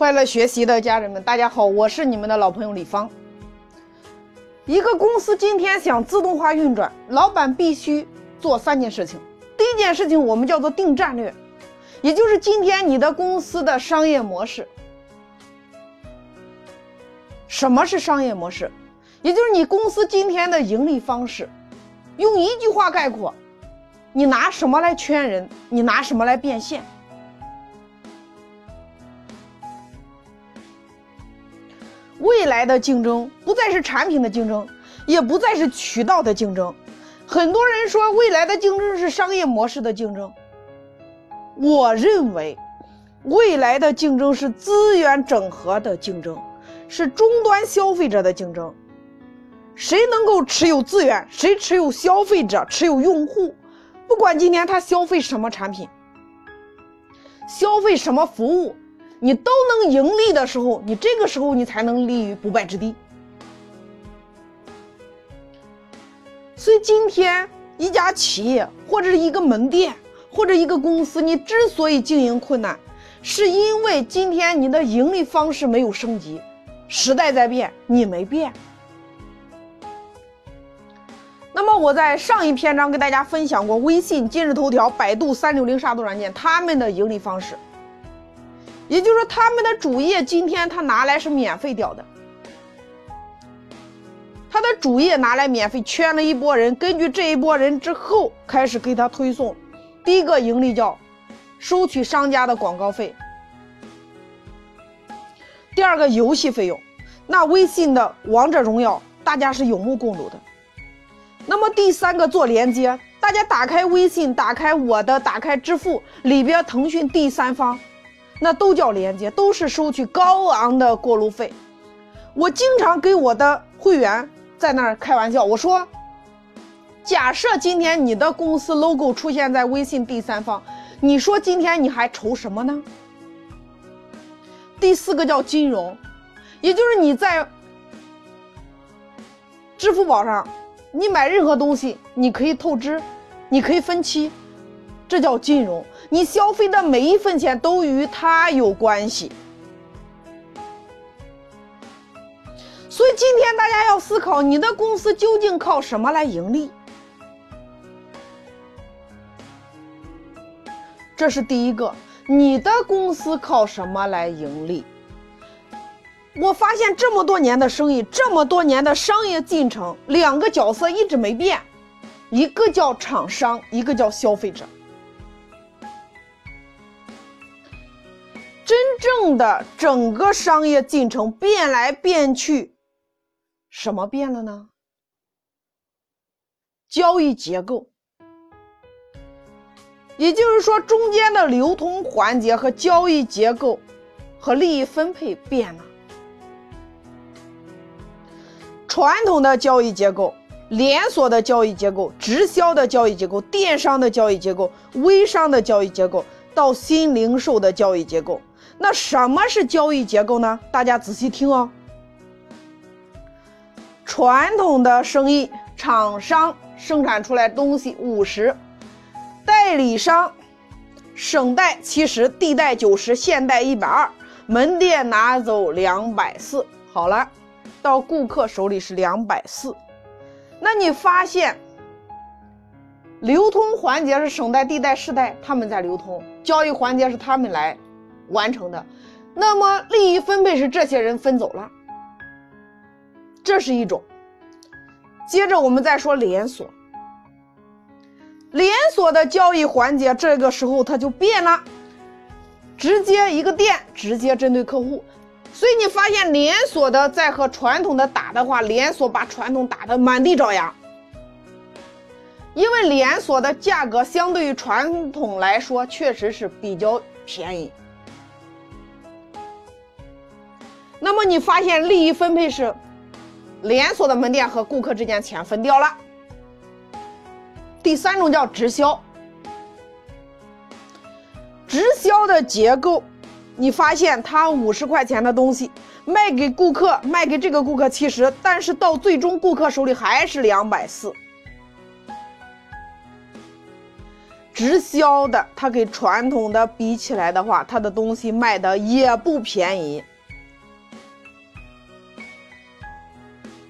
快乐学习的家人们，大家好，我是你们的老朋友李芳。一个公司今天想自动化运转，老板必须做三件事情。第一件事情我们叫做定战略，也就是今天你的公司的商业模式。什么是商业模式？也就是你公司今天的盈利方式。用一句话概括，你拿什么来圈人？你拿什么来变现？未来的竞争不再是产品的竞争，也不再是渠道的竞争。很多人说未来的竞争是商业模式的竞争，我认为未来的竞争是资源整合的竞争，是终端消费者的竞争。谁能够持有资源，谁持有消费者，持有用户，不管今天他消费什么产品，消费什么服务。你都能盈利的时候，你这个时候你才能立于不败之地。所以今天一家企业或者是一个门店或者一个公司，你之所以经营困难，是因为今天你的盈利方式没有升级，时代在变，你没变。那么我在上一篇章给大家分享过微信、今日头条、百度、三六零杀毒软件他们的盈利方式。也就是说，他们的主页今天他拿来是免费掉的，他的主页拿来免费圈了一波人，根据这一波人之后开始给他推送。第一个盈利叫收取商家的广告费，第二个游戏费用。那微信的王者荣耀大家是有目共睹的。那么第三个做连接，大家打开微信，打开我的，打开支付里边腾讯第三方。那都叫连接，都是收取高昂的过路费。我经常给我的会员在那儿开玩笑，我说：假设今天你的公司 logo 出现在微信第三方，你说今天你还愁什么呢？第四个叫金融，也就是你在支付宝上，你买任何东西，你可以透支，你可以分期。这叫金融，你消费的每一分钱都与它有关系。所以今天大家要思考，你的公司究竟靠什么来盈利？这是第一个，你的公司靠什么来盈利？我发现这么多年的生意，这么多年的商业进程，两个角色一直没变，一个叫厂商，一个叫消费者。正的整个商业进程变来变去，什么变了呢？交易结构，也就是说，中间的流通环节和交易结构和利益分配变了。传统的交易结构、连锁的交易结构、直销的交易结构、电商的交易结构、微商的交易结构，到新零售的交易结构。那什么是交易结构呢？大家仔细听哦。传统的生意，厂商生产出来东西五十，代理商省代七十，地代九十，现代一百二，门店拿走两百四。好了，到顾客手里是两百四。那你发现，流通环节是省代、地代、市代他们在流通，交易环节是他们来。完成的，那么利益分配是这些人分走了，这是一种。接着我们再说连锁，连锁的交易环节，这个时候它就变了，直接一个店直接针对客户，所以你发现连锁的在和传统的打的话，连锁把传统打的满地找牙，因为连锁的价格相对于传统来说确实是比较便宜。那么你发现利益分配是连锁的门店和顾客之间钱分掉了。第三种叫直销，直销的结构，你发现他五十块钱的东西卖给顾客，卖给这个顾客七十，但是到最终顾客手里还是两百四。直销的，它跟传统的比起来的话，它的东西卖的也不便宜。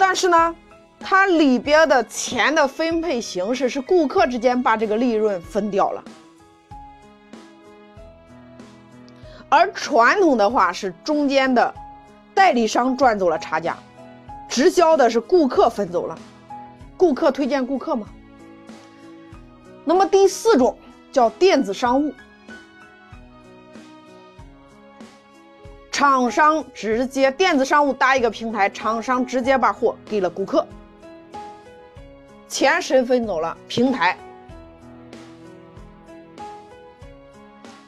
但是呢，它里边的钱的分配形式是顾客之间把这个利润分掉了，而传统的话是中间的代理商赚走了差价，直销的是顾客分走了，顾客推荐顾客嘛。那么第四种叫电子商务，厂商直接电子商务搭一个平台，厂商直接把货给了顾客，钱谁分走了？平台，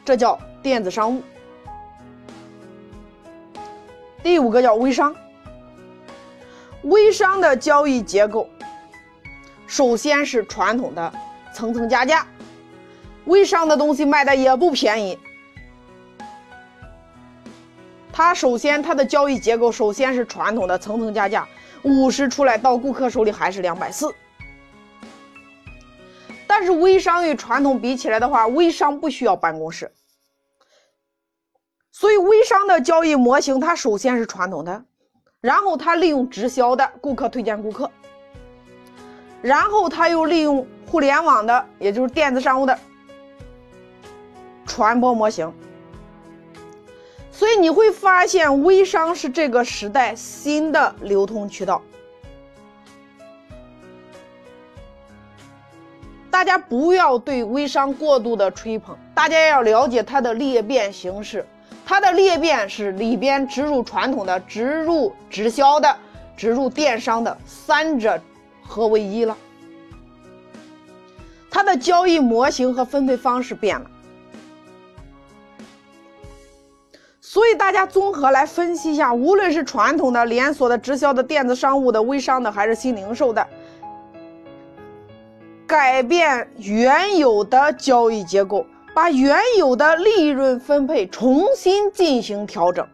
这叫电子商务。第五个叫微商，微商的交易结构，首先是传统的。层层加价，微商的东西卖的也不便宜。它首先它的交易结构首先是传统的层层加价，五十出来到顾客手里还是两百四。但是微商与传统比起来的话，微商不需要办公室，所以微商的交易模型它首先是传统的，然后它利用直销的顾客推荐顾客，然后它又利用。互联网的，也就是电子商务的传播模型，所以你会发现微商是这个时代新的流通渠道。大家不要对微商过度的吹捧，大家要了解它的裂变形式。它的裂变是里边植入传统的、植入直销的、植入电商的三者合为一了。它的交易模型和分配方式变了，所以大家综合来分析一下，无论是传统的、连锁的、直销的、电子商务的、微商的，还是新零售的，改变原有的交易结构，把原有的利润分配重新进行调整，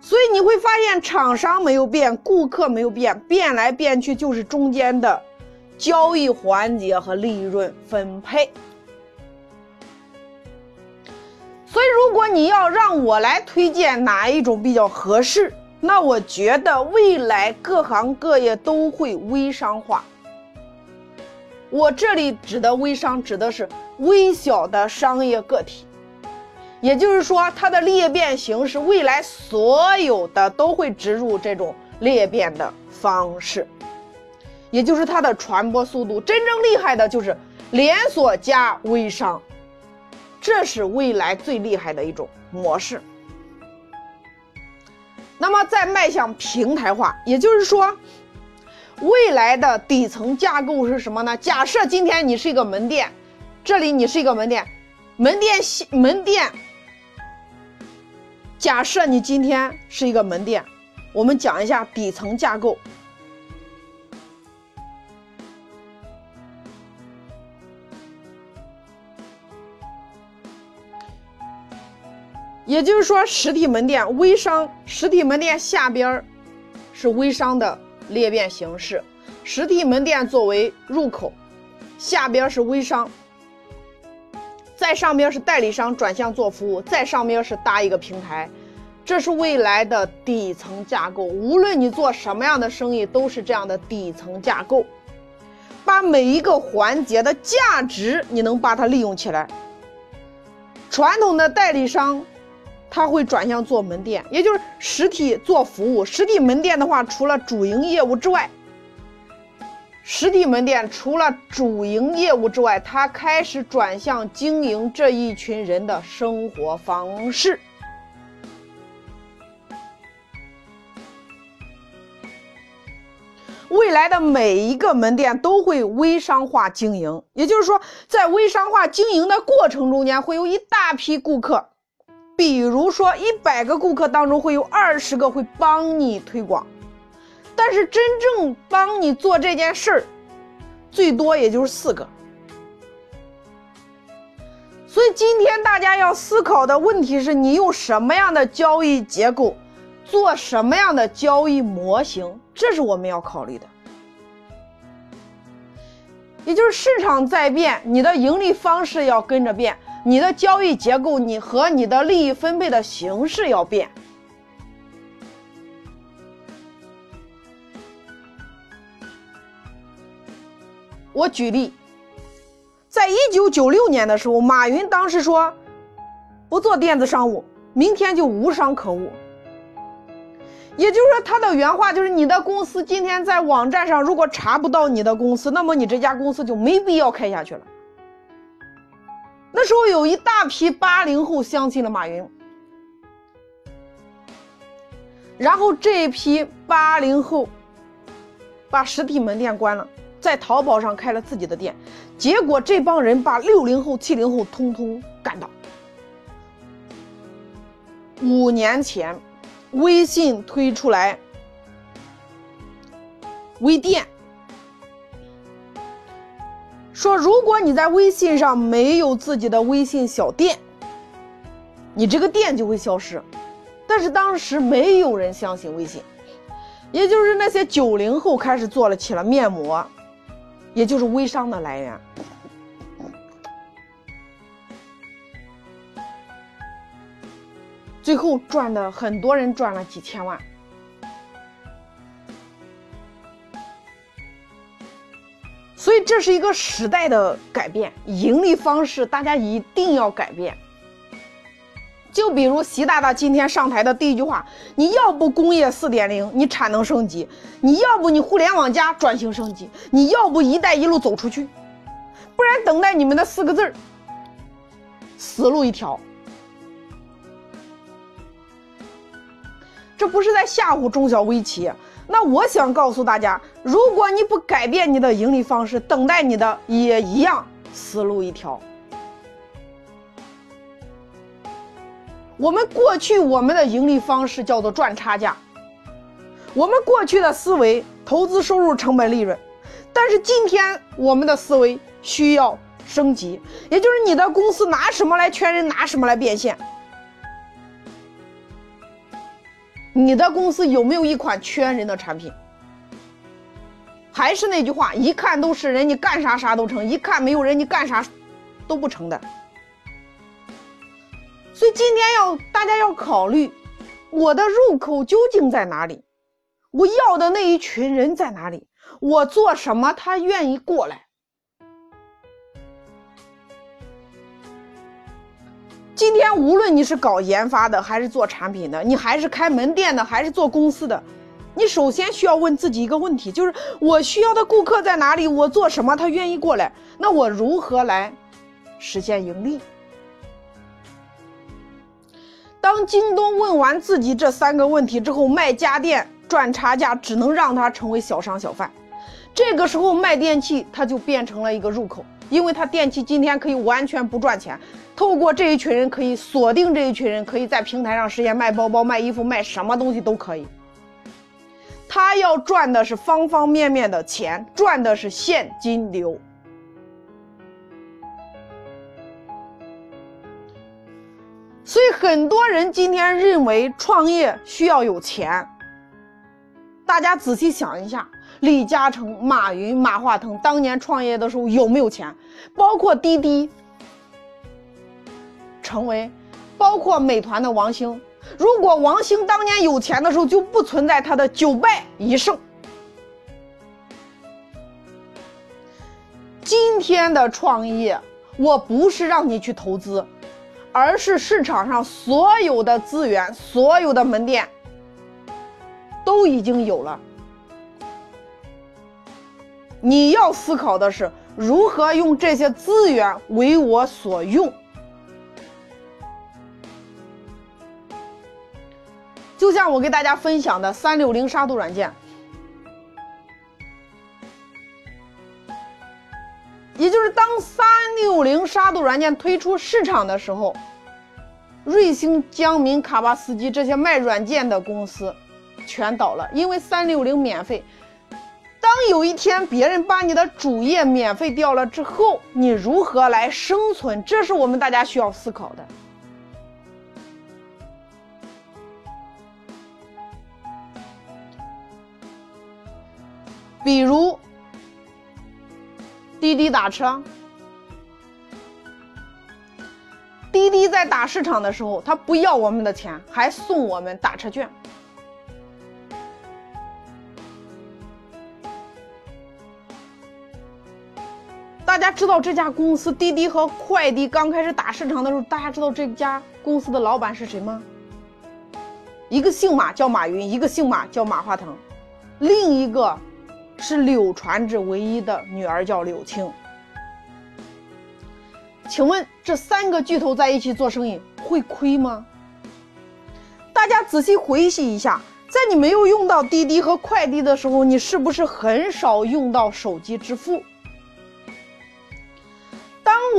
所以你会发现，厂商没有变，顾客没有变，变来变去就是中间的。交易环节和利润分配，如果你要让我来推荐哪一种比较合适，那我觉得未来各行各业都会微商化。我这里指的微商，指的是微小的商业个体，也就是说，它的裂变形式，未来所有的都会植入这种裂变的方式。也就是它的传播速度，真正厉害的就是连锁加微商，这是未来最厉害的一种模式。那么在迈向平台化，也就是说，未来的底层架构是什么呢？假设今天你是一个门店，这里你是一个门店，门店门店。假设你今天是一个门店，我们讲一下底层架构。也就是说，实体门店、微商，实体门店下边是微商的裂变形式，实体门店作为入口，下边是微商，在上边是代理商转向做服务，在上边是搭一个平台，这是未来的底层架构。无论你做什么样的生意，都是这样的底层架构，把每一个环节的价值，你能把它利用起来。传统的代理商。他会转向做门店，也就是实体做服务。实体门店的话，除了主营业务之外，实体门店除了主营业务之外，他开始转向经营这一群人的生活方式。未来的每一个门店都会微商化经营，也就是说，在微商化经营的过程中间，会有一大批顾客。比如说，一百个顾客当中会有二十个会帮你推广，但是真正帮你做这件事儿，最多也就是四个。所以今天大家要思考的问题是你用什么样的交易结构，做什么样的交易模型，这是我们要考虑的。也就是市场在变，你的盈利方式要跟着变，你的交易结构，你和你的利益分配的形式要变。我举例，在一九九六年的时候，马云当时说，不做电子商务，明天就无商可务。也就是说，他的原话就是：你的公司今天在网站上如果查不到你的公司，那么你这家公司就没必要开下去了。那时候有一大批八零后相信了马云，然后这一批八零后把实体门店关了。在淘宝上开了自己的店，结果这帮人把六零后、七零后通通干倒。五年前，微信推出来微店，说如果你在微信上没有自己的微信小店，你这个店就会消失。但是当时没有人相信微信，也就是那些九零后开始做了起了面膜。也就是微商的来源，最后赚的很多人赚了几千万，所以这是一个时代的改变，盈利方式大家一定要改变。就比如习大大今天上台的第一句话：你要不工业四点零，你产能升级；你要不你互联网加转型升级；你要不一带一路走出去，不然等待你们的四个字儿，死路一条。这不是在吓唬中小微企业。那我想告诉大家，如果你不改变你的盈利方式，等待你的也一样死路一条。我们过去我们的盈利方式叫做赚差价，我们过去的思维投资收入成本利润，但是今天我们的思维需要升级，也就是你的公司拿什么来圈人，拿什么来变现？你的公司有没有一款圈人的产品？还是那句话，一看都是人，你干啥啥都成；一看没有人，你干啥都不成的。所以今天要大家要考虑，我的入口究竟在哪里？我要的那一群人在哪里？我做什么他愿意过来？今天无论你是搞研发的，还是做产品的，你还是开门店的，还是做公司的，你首先需要问自己一个问题：就是我需要的顾客在哪里？我做什么他愿意过来？那我如何来实现盈利？当京东问完自己这三个问题之后，卖家电赚差价只能让他成为小商小贩。这个时候卖电器，他就变成了一个入口，因为他电器今天可以完全不赚钱，透过这一群人可以锁定这一群人，可以在平台上实现卖包包、卖衣服、卖什么东西都可以。他要赚的是方方面面的钱，赚的是现金流。所以很多人今天认为创业需要有钱。大家仔细想一下，李嘉诚、马云、马化腾当年创业的时候有没有钱？包括滴滴，成为，包括美团的王兴。如果王兴当年有钱的时候，就不存在他的九败一胜。今天的创业，我不是让你去投资。而是市场上所有的资源、所有的门店都已经有了。你要思考的是如何用这些资源为我所用。就像我给大家分享的三六零杀毒软件。也就是当三六零杀毒软件推出市场的时候，瑞星、江民、卡巴斯基这些卖软件的公司全倒了，因为三六零免费。当有一天别人把你的主页免费掉了之后，你如何来生存？这是我们大家需要思考的。比如。滴滴打车。滴滴在打市场的时候，他不要我们的钱，还送我们打车券。大家知道这家公司滴滴和快滴刚开始打市场的时候，大家知道这家公司的老板是谁吗？一个姓马叫马云，一个姓马叫马化腾，另一个是柳传志唯一的女儿叫柳青。请问这三个巨头在一起做生意会亏吗？大家仔细回忆一下，在你没有用到滴滴和快滴的时候，你是不是很少用到手机支付？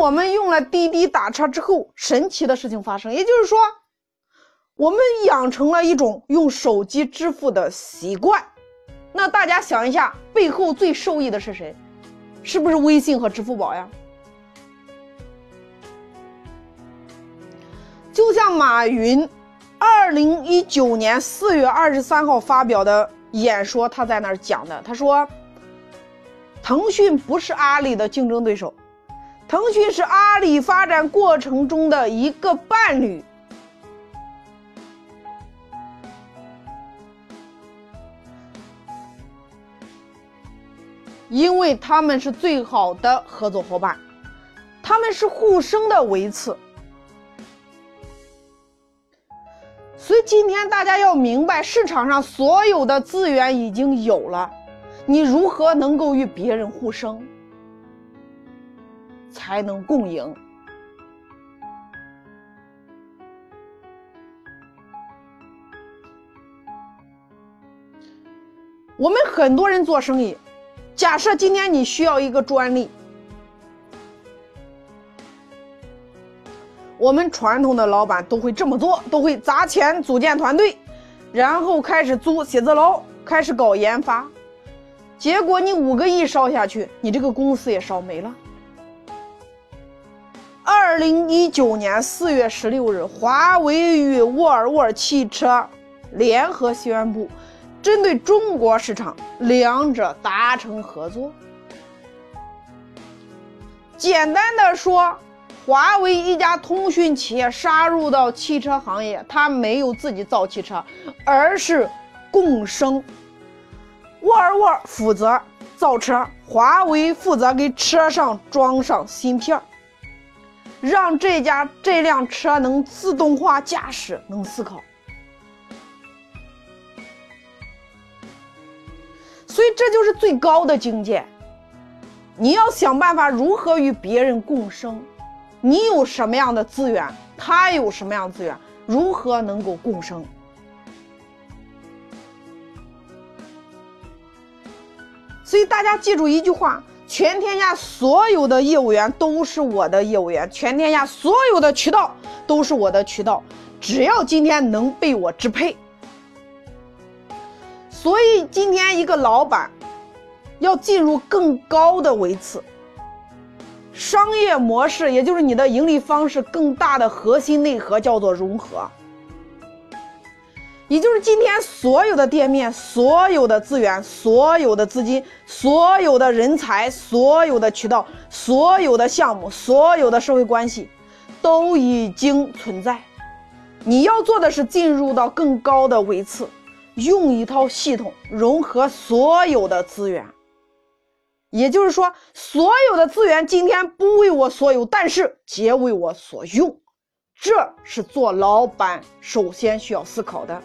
我们用了滴滴打车之后，神奇的事情发生，也就是说，我们养成了一种用手机支付的习惯。那大家想一下，背后最受益的是谁？是不是微信和支付宝呀？就像马云，二零一九年四月二十三号发表的演说，他在那儿讲的，他说：“腾讯不是阿里的竞争对手，腾讯是阿里发展过程中的一个伴侣，因为他们是最好的合作伙伴，他们是互生的维次。”所以今天大家要明白，市场上所有的资源已经有了，你如何能够与别人互生，才能共赢？我们很多人做生意，假设今天你需要一个专利。我们传统的老板都会这么做，都会砸钱组建团队，然后开始租写字楼，开始搞研发。结果你五个亿烧下去，你这个公司也烧没了。二零一九年四月十六日，华为与沃尔沃汽车联合宣布，针对中国市场，两者达成合作。简单的说。华为一家通讯企业杀入到汽车行业，它没有自己造汽车，而是共生。沃尔沃负责造车，华为负责给车上装上芯片，让这家这辆车能自动化驾驶，能思考。所以这就是最高的境界。你要想办法如何与别人共生。你有什么样的资源，他有什么样资源，如何能够共生？所以大家记住一句话：全天下所有的业务员都是我的业务员，全天下所有的渠道都是我的渠道，只要今天能被我支配。所以今天一个老板要进入更高的维次。商业模式，也就是你的盈利方式，更大的核心内核叫做融合，也就是今天所有的店面、所有的资源、所有的资金、所有的人才、所有的渠道、所有的项目、所有的社会关系，都已经存在。你要做的是进入到更高的维次，用一套系统融合所有的资源。也就是说，所有的资源今天不为我所有，但是皆为我所用，这是做老板首先需要思考的。